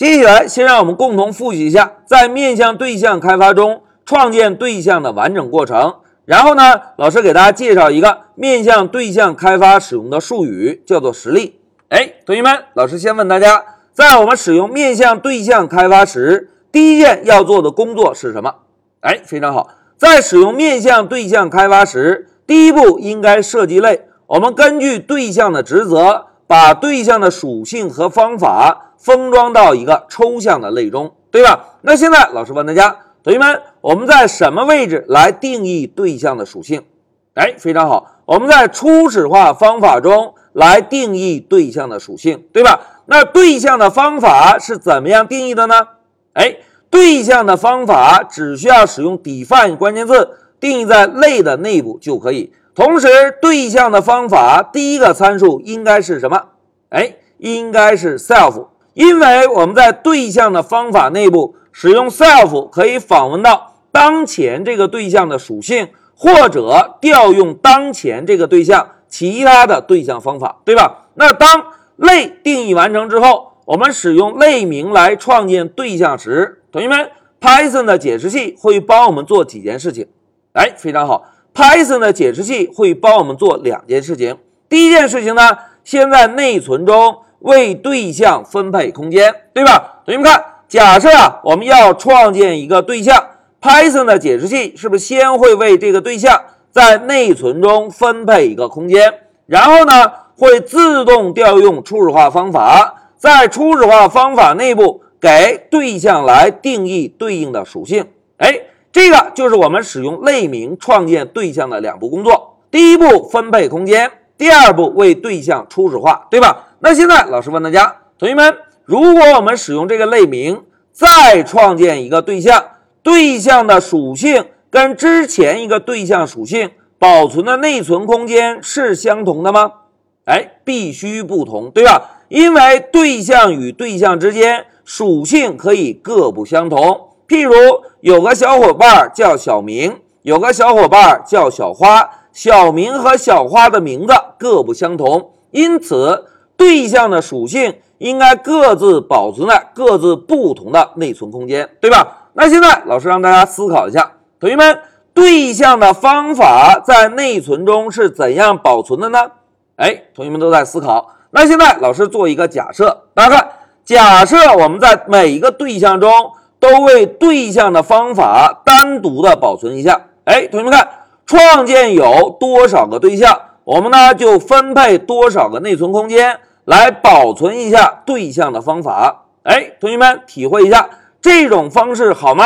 接下来，先让我们共同复习一下在面向对象开发中创建对象的完整过程。然后呢，老师给大家介绍一个面向对象开发使用的术语，叫做实例。哎，同学们，老师先问大家，在我们使用面向对象开发时，第一件要做的工作是什么？哎，非常好，在使用面向对象开发时，第一步应该设计类。我们根据对象的职责，把对象的属性和方法。封装到一个抽象的类中，对吧？那现在老师问大家，同学们，我们在什么位置来定义对象的属性？哎，非常好，我们在初始化方法中来定义对象的属性，对吧？那对象的方法是怎么样定义的呢？哎，对象的方法只需要使用 define 关键字定义在类的内部就可以。同时，对象的方法第一个参数应该是什么？哎，应该是 self。因为我们在对象的方法内部使用 self 可以访问到当前这个对象的属性，或者调用当前这个对象其他的对象方法，对吧？那当类定义完成之后，我们使用类名来创建对象时，同学们，Python 的解释器会帮我们做几件事情？哎，非常好，Python 的解释器会帮我们做两件事情。第一件事情呢，先在内存中。为对象分配空间，对吧？同学们看，假设啊，我们要创建一个对象，Python 的解释器是不是先会为这个对象在内存中分配一个空间，然后呢，会自动调用初始化方法，在初始化方法内部给对象来定义对应的属性。哎，这个就是我们使用类名创建对象的两步工作。第一步分配空间，第二步为对象初始化，对吧？那现在老师问大家，同学们，如果我们使用这个类名再创建一个对象，对象的属性跟之前一个对象属性保存的内存空间是相同的吗？哎，必须不同，对吧？因为对象与对象之间属性可以各不相同。譬如有个小伙伴叫小明，有个小伙伴叫小花，小明和小花的名字各不相同，因此。对象的属性应该各自保存在各自不同的内存空间，对吧？那现在老师让大家思考一下，同学们，对象的方法在内存中是怎样保存的呢？哎，同学们都在思考。那现在老师做一个假设，大家看，假设我们在每一个对象中都为对象的方法单独的保存一下。哎，同学们看，创建有多少个对象，我们呢就分配多少个内存空间。来保存一下对象的方法，哎，同学们体会一下这种方式好吗？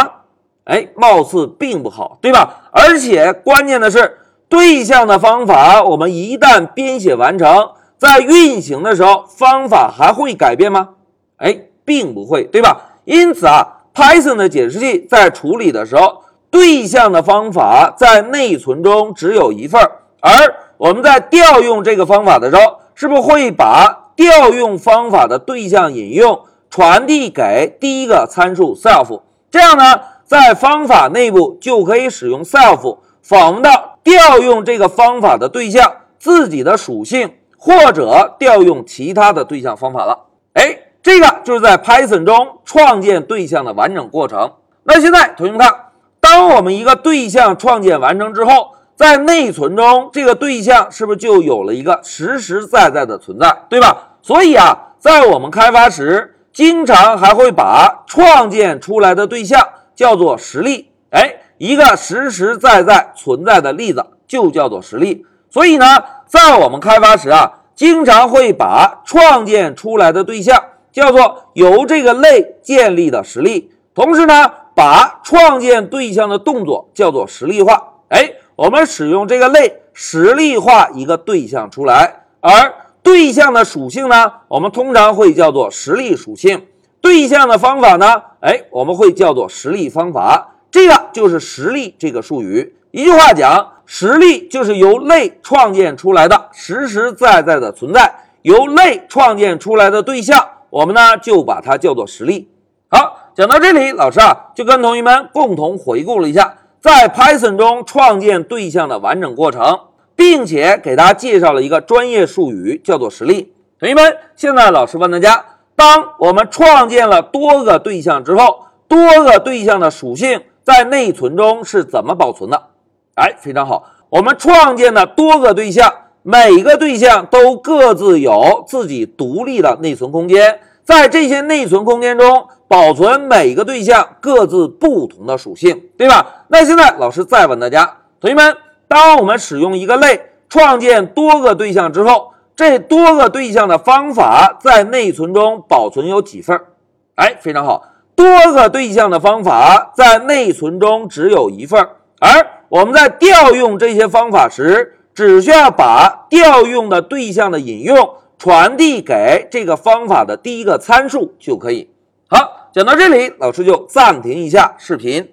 哎，貌似并不好，对吧？而且关键的是，对象的方法我们一旦编写完成，在运行的时候，方法还会改变吗？哎，并不会，对吧？因此啊，Python 的解释器在处理的时候，对象的方法在内存中只有一份儿，而我们在调用这个方法的时候，是不是会把？调用方法的对象引用传递给第一个参数 self，这样呢，在方法内部就可以使用 self 访问到调用这个方法的对象自己的属性，或者调用其他的对象方法了。哎，这个就是在 Python 中创建对象的完整过程。那现在同学们看，当我们一个对象创建完成之后。在内存中，这个对象是不是就有了一个实实在在的存在，对吧？所以啊，在我们开发时，经常还会把创建出来的对象叫做实例。哎，一个实实在在存在的例子就叫做实例。所以呢，在我们开发时啊，经常会把创建出来的对象叫做由这个类建立的实例，同时呢，把创建对象的动作叫做实例化。哎。我们使用这个类实例化一个对象出来，而对象的属性呢，我们通常会叫做实例属性。对象的方法呢，哎，我们会叫做实例方法。这个就是实例这个术语。一句话讲，实例就是由类创建出来的实实在在的存在，由类创建出来的对象，我们呢就把它叫做实例。好，讲到这里，老师啊就跟同学们共同回顾了一下。在 Python 中创建对象的完整过程，并且给大家介绍了一个专业术语，叫做实例。同学们，现在老师问大家，当我们创建了多个对象之后，多个对象的属性在内存中是怎么保存的？哎，非常好，我们创建的多个对象，每个对象都各自有自己独立的内存空间，在这些内存空间中保存每个对象各自不同的属性，对吧？那现在老师再问大家，同学们，当我们使用一个类创建多个对象之后，这多个对象的方法在内存中保存有几份？哎，非常好，多个对象的方法在内存中只有一份，而我们在调用这些方法时，只需要把调用的对象的引用传递给这个方法的第一个参数就可以。好，讲到这里，老师就暂停一下视频。